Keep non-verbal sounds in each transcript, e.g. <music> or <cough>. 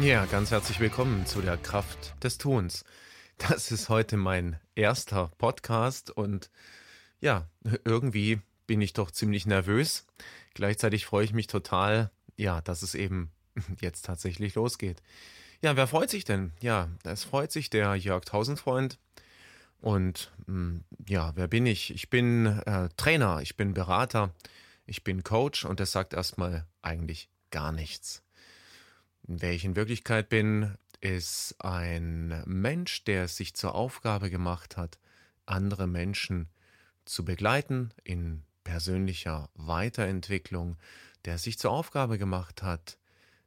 Ja, ganz herzlich willkommen zu der Kraft des Tuns. Das ist heute mein erster Podcast und ja, irgendwie bin ich doch ziemlich nervös. Gleichzeitig freue ich mich total, ja, dass es eben jetzt tatsächlich losgeht. Ja, wer freut sich denn? Ja, es freut sich der Jörg Tausendfreund. Und hm, ja, wer bin ich? Ich bin äh, Trainer, ich bin Berater, ich bin Coach und das sagt erstmal eigentlich gar nichts. Wer ich in Wirklichkeit bin, ist ein Mensch, der es sich zur Aufgabe gemacht hat, andere Menschen zu begleiten in persönlicher Weiterentwicklung, der es sich zur Aufgabe gemacht hat,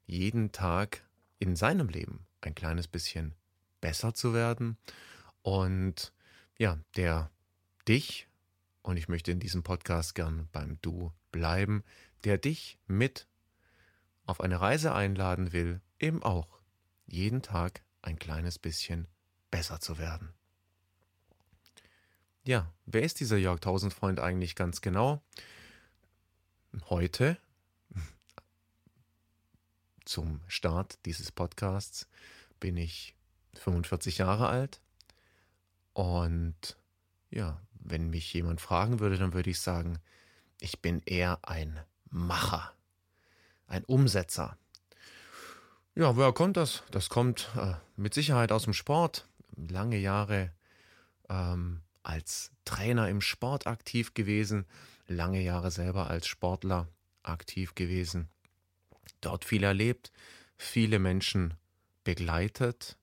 jeden Tag in seinem Leben ein kleines bisschen besser zu werden. Und ja, der dich, und ich möchte in diesem Podcast gern beim Du bleiben, der dich mit auf eine Reise einladen will, eben auch jeden Tag ein kleines bisschen besser zu werden. Ja, wer ist dieser Jörg Tausendfreund eigentlich ganz genau? Heute, <laughs> zum Start dieses Podcasts, bin ich 45 Jahre alt und ja, wenn mich jemand fragen würde, dann würde ich sagen, ich bin eher ein Macher ein Umsetzer. Ja, woher kommt das? Das kommt äh, mit Sicherheit aus dem Sport. Lange Jahre ähm, als Trainer im Sport aktiv gewesen, lange Jahre selber als Sportler aktiv gewesen. Dort viel erlebt, viele Menschen begleitet.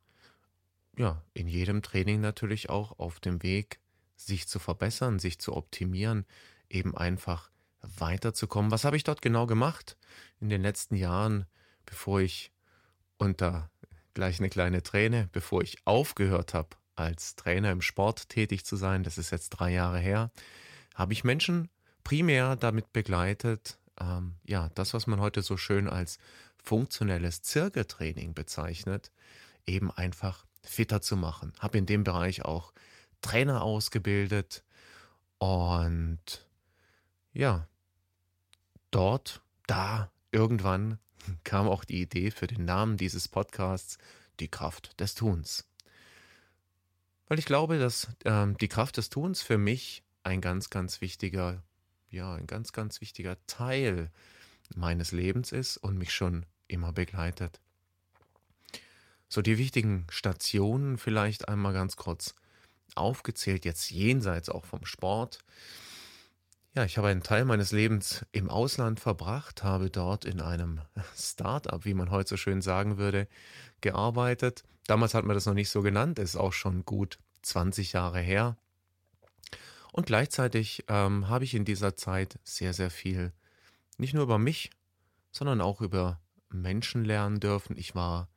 Ja, in jedem Training natürlich auch auf dem Weg, sich zu verbessern, sich zu optimieren, eben einfach weiterzukommen. Was habe ich dort genau gemacht in den letzten Jahren, bevor ich unter gleich eine kleine Träne, bevor ich aufgehört habe, als Trainer im Sport tätig zu sein, das ist jetzt drei Jahre her, habe ich Menschen primär damit begleitet, ähm, ja, das, was man heute so schön als funktionelles Zirkeltraining bezeichnet, eben einfach fitter zu machen. Habe in dem Bereich auch Trainer ausgebildet und ja, dort, da, irgendwann <laughs> kam auch die Idee für den Namen dieses Podcasts, die Kraft des Tuns. Weil ich glaube, dass ähm, die Kraft des Tuns für mich ein ganz, ganz wichtiger, ja, ein ganz, ganz wichtiger Teil meines Lebens ist und mich schon immer begleitet. So die wichtigen Stationen vielleicht einmal ganz kurz aufgezählt, jetzt jenseits auch vom Sport. Ja, ich habe einen Teil meines Lebens im Ausland verbracht, habe dort in einem <laughs> Start-up, wie man heute so schön sagen würde, gearbeitet. Damals hat man das noch nicht so genannt, ist auch schon gut 20 Jahre her. Und gleichzeitig ähm, habe ich in dieser Zeit sehr, sehr viel, nicht nur über mich, sondern auch über Menschen lernen dürfen. Ich war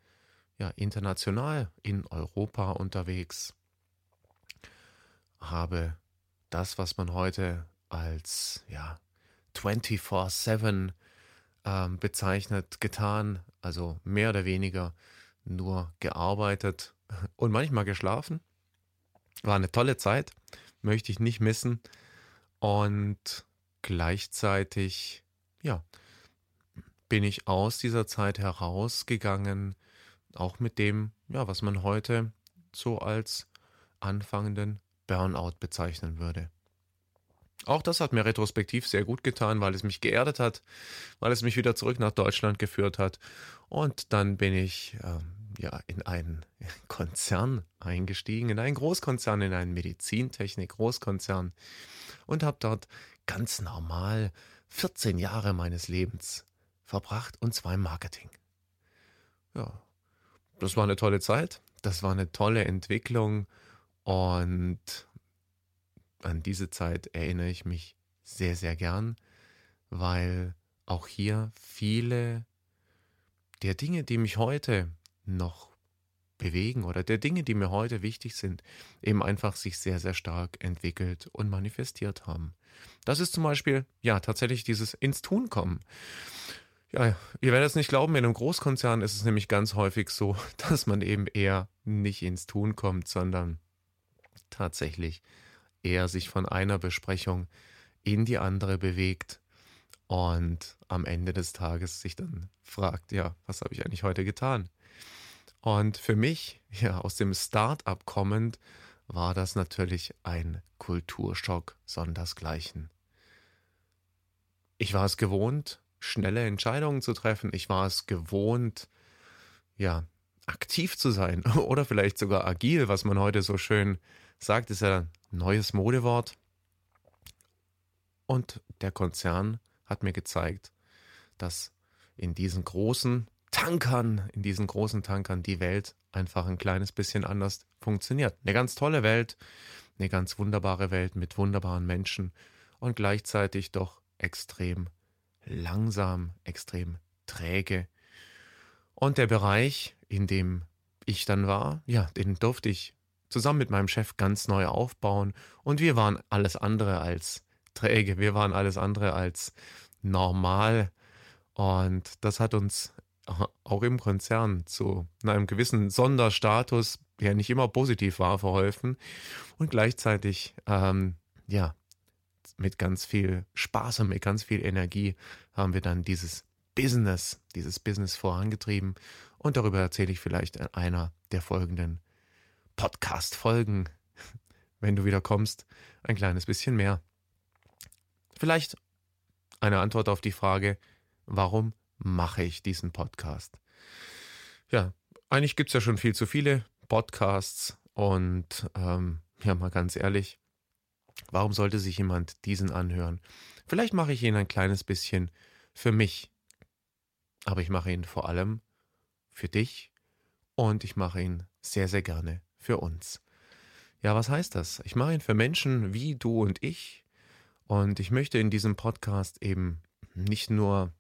ja international in Europa unterwegs, habe das, was man heute als ja 24/7 ähm, bezeichnet, getan, also mehr oder weniger nur gearbeitet <laughs> und manchmal geschlafen. War eine tolle Zeit, möchte ich nicht missen. Und gleichzeitig, ja, bin ich aus dieser Zeit herausgegangen, auch mit dem, ja, was man heute so als anfangenden Burnout bezeichnen würde. Auch das hat mir retrospektiv sehr gut getan, weil es mich geerdet hat, weil es mich wieder zurück nach Deutschland geführt hat. Und dann bin ich ähm, ja in einen <laughs> Konzern eingestiegen, in einen Großkonzern, in einen Medizintechnik-Großkonzern und habe dort ganz normal 14 Jahre meines Lebens verbracht und zwar im Marketing. Ja, das war eine tolle Zeit, das war eine tolle Entwicklung und an diese Zeit erinnere ich mich sehr, sehr gern, weil auch hier viele der Dinge, die mich heute noch bewegen oder der Dinge, die mir heute wichtig sind, eben einfach sich sehr, sehr stark entwickelt und manifestiert haben. Das ist zum Beispiel, ja, tatsächlich dieses ins Tun kommen. Ja, ihr werdet es nicht glauben, in einem Großkonzern ist es nämlich ganz häufig so, <laughs> dass man eben eher nicht ins Tun kommt, sondern tatsächlich er sich von einer Besprechung in die andere bewegt und am Ende des Tages sich dann fragt, ja, was habe ich eigentlich heute getan? Und für mich, <laughs> ja, aus dem Start-up kommend, war das natürlich ein Kulturschock sondersgleichen. Ich war es gewohnt, schnelle Entscheidungen zu treffen. Ich war es gewohnt, ja, aktiv zu sein <laughs> oder vielleicht sogar agil, was man heute so schön sagt, ist ja neues Modewort. Und der Konzern hat mir gezeigt, dass in diesen großen Tankern, in diesen großen Tankern die Welt einfach ein kleines bisschen anders funktioniert. Eine ganz tolle Welt, eine ganz wunderbare Welt mit wunderbaren Menschen und gleichzeitig doch extrem langsam, extrem träge. Und der Bereich, in dem ich dann war, ja, den durfte ich zusammen mit meinem Chef ganz neu aufbauen. Und wir waren alles andere als träge, wir waren alles andere als normal. Und das hat uns <laughs> auch im Konzern zu einem gewissen Sonderstatus, der nicht immer positiv war, verholfen. Und gleichzeitig ähm, ja mit ganz viel Spaß und mit ganz viel Energie haben wir dann dieses Business, dieses Business vorangetrieben. Und darüber erzähle ich vielleicht in einer der folgenden Podcast-Folgen, <laughs> wenn du wieder kommst, ein kleines bisschen mehr. Vielleicht eine Antwort auf die Frage, warum mache ich diesen Podcast? Ja, eigentlich gibt es ja schon viel zu viele Podcasts und ähm, ja, mal ganz ehrlich, warum sollte sich jemand diesen anhören? Vielleicht mache ich ihn ein kleines bisschen für mich, aber ich mache ihn vor allem für dich und ich mache ihn sehr, sehr gerne für uns. Ja, was heißt das? Ich mache ihn für Menschen wie du und ich und ich möchte in diesem Podcast eben nicht nur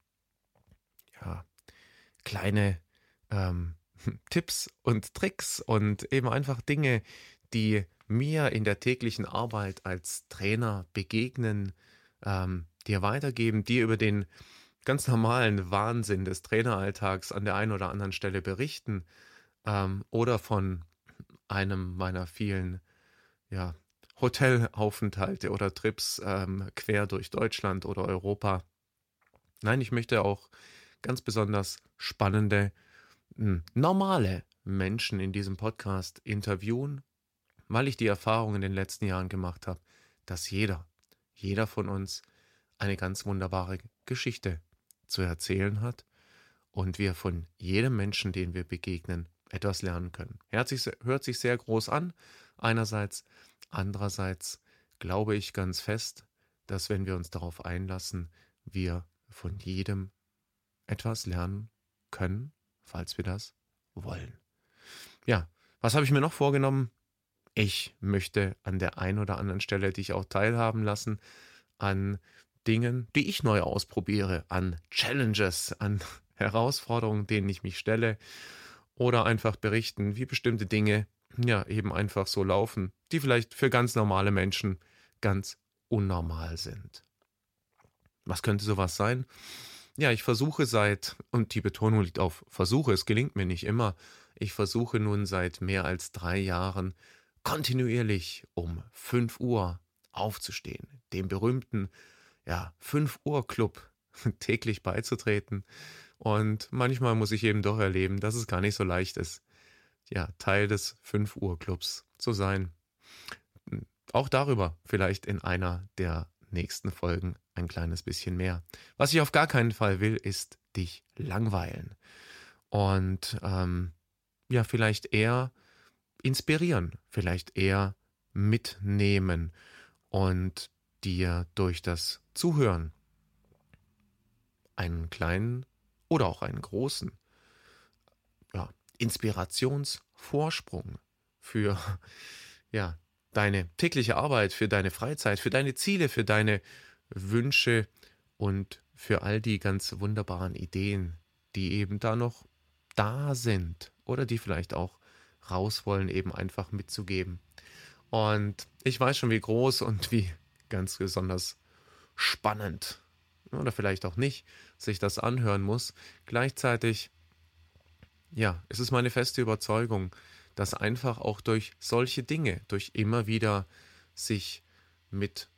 ja, kleine ähm, <laughs> Tipps und Tricks und eben einfach Dinge, die mir in der täglichen Arbeit als Trainer begegnen, ähm, dir weitergeben, dir über den ganz normalen Wahnsinn des Traineralltags an der einen oder anderen Stelle berichten ähm, oder von einem meiner vielen ja, Hotelaufenthalte oder Trips ähm, quer durch Deutschland oder Europa. Nein, ich möchte auch ganz besonders spannende, hm, normale Menschen in diesem Podcast interviewen, weil ich die Erfahrung in den letzten Jahren gemacht habe, dass jeder, jeder von uns eine ganz wunderbare Geschichte zu erzählen hat und wir von jedem Menschen, den wir begegnen, etwas lernen können. Hört sich, hört sich sehr groß an, einerseits, andererseits glaube ich ganz fest, dass wenn wir uns darauf einlassen, wir von jedem etwas lernen können, falls wir das wollen. Ja, was habe ich mir noch vorgenommen? Ich möchte an der einen oder anderen Stelle dich auch teilhaben lassen an Dingen, die ich neu ausprobiere, an Challenges, an <laughs> Herausforderungen, denen ich mich stelle oder einfach berichten, wie bestimmte Dinge ja eben einfach so laufen, die vielleicht für ganz normale Menschen ganz unnormal sind. Was könnte sowas sein? Ja, ich versuche seit, und die Betonung liegt auf Versuche, es gelingt mir nicht immer, ich versuche nun seit mehr als drei Jahren kontinuierlich um 5 Uhr aufzustehen, dem berühmten ja, 5 Uhr Club <laughs> täglich beizutreten. Und manchmal muss ich eben doch erleben, dass es gar nicht so leicht ist, ja, Teil des 5 Uhr Clubs zu sein. Auch darüber vielleicht in einer der nächsten Folgen ein kleines bisschen mehr. Was ich auf gar keinen Fall will, ist dich langweilen. Und ähm, ja, vielleicht eher inspirieren, vielleicht eher mitnehmen und dir durch das Zuhören einen kleinen oder auch einen großen ja, Inspirationsvorsprung für <laughs> ja, deine tägliche Arbeit, für deine Freizeit, für deine Ziele, für deine Wünsche und für all die ganz wunderbaren Ideen, die eben da noch da sind oder die vielleicht auch raus wollen, eben einfach mitzugeben. Und ich weiß schon, wie groß und wie ganz besonders spannend oder vielleicht auch nicht sich das anhören muss. Gleichzeitig, ja, es ist meine feste Überzeugung, dass einfach auch durch solche Dinge, durch immer wieder sich mit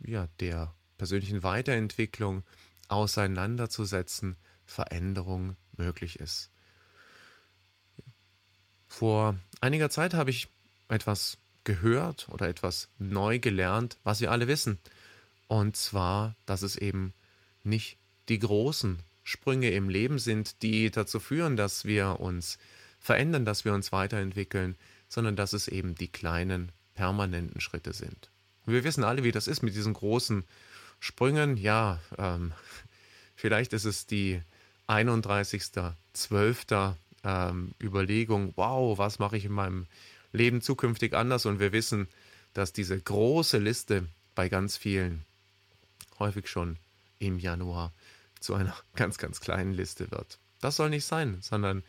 ja, der persönlichen Weiterentwicklung auseinanderzusetzen, Veränderung möglich ist. Vor einiger Zeit habe ich etwas gehört oder etwas neu gelernt, was wir alle wissen. Und zwar, dass es eben nicht die großen Sprünge im Leben sind, die dazu führen, dass wir uns verändern, dass wir uns weiterentwickeln, sondern dass es eben die kleinen, permanenten Schritte sind. Und wir wissen alle, wie das ist mit diesen großen Sprüngen. Ja, ähm, <laughs> vielleicht ist es die 31.12. Ähm, Überlegung, wow, was mache ich in meinem Leben zukünftig anders? Und wir wissen, dass diese große Liste bei ganz vielen häufig schon im Januar zu einer <laughs> ganz, ganz kleinen Liste wird. Das soll nicht sein, sondern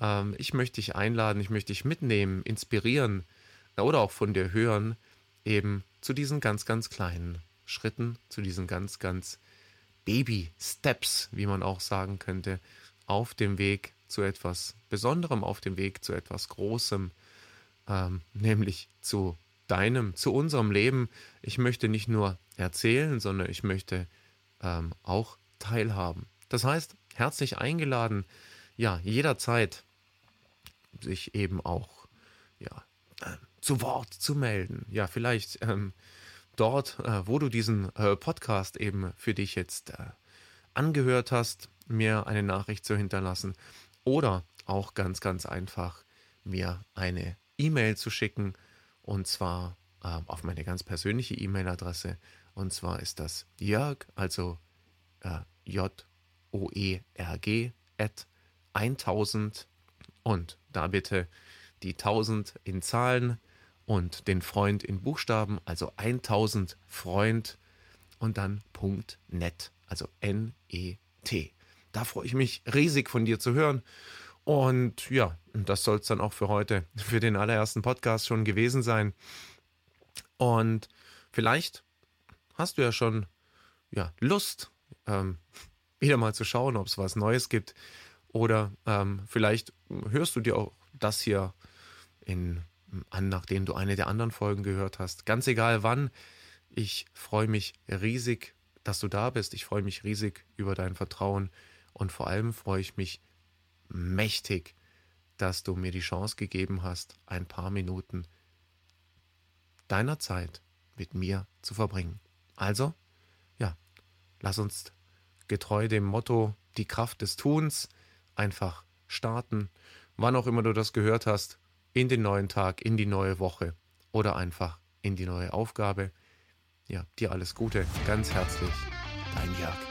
ähm, ich möchte dich einladen, ich möchte dich mitnehmen, inspirieren oder auch von dir hören, eben zu diesen ganz, ganz kleinen Schritten, zu diesen ganz, ganz Baby-Steps, wie man auch sagen könnte, auf dem Weg zu etwas Besonderem, auf dem Weg zu etwas Großem, ähm, nämlich zu deinem, zu unserem Leben. Ich möchte nicht nur erzählen, sondern ich möchte ähm, auch teilhaben. Das heißt, herzlich eingeladen, ja, jederzeit sich eben auch ja, äh, zu Wort zu melden. Ja, vielleicht ähm, dort, äh, wo du diesen äh, Podcast eben für dich jetzt äh, angehört hast, mir eine Nachricht zu hinterlassen oder auch ganz, ganz einfach mir eine E-Mail zu schicken und zwar äh, auf meine ganz persönliche E-Mail-Adresse und zwar ist das Jörg, also äh, J-O-E-R-G at 1000 und da bitte die 1000 in Zahlen und den Freund in Buchstaben, also 1000 Freund und dann .net, also N-E-T. Da freue ich mich riesig von dir zu hören. Und ja, das soll es dann auch für heute, <laughs> für den allerersten Podcast schon gewesen sein. Und vielleicht hast du ja schon ja, Lust, ähm, <laughs> wieder mal zu schauen, ob es was Neues gibt. Oder ähm, vielleicht hörst du dir auch das hier in, an, nachdem du eine der anderen Folgen gehört hast. Ganz egal wann. Ich freue mich riesig, dass du da bist. Ich freue mich riesig über dein Vertrauen. Und vor allem freue ich mich mächtig, dass du mir die Chance gegeben hast, ein paar Minuten deiner Zeit mit mir zu verbringen. Also, ja, lass uns getreu dem Motto die Kraft des Tuns einfach starten, wann auch immer du das gehört hast, in den neuen Tag, in die neue Woche oder einfach in die neue Aufgabe. Ja, dir alles Gute, ganz herzlich, dein Jörg.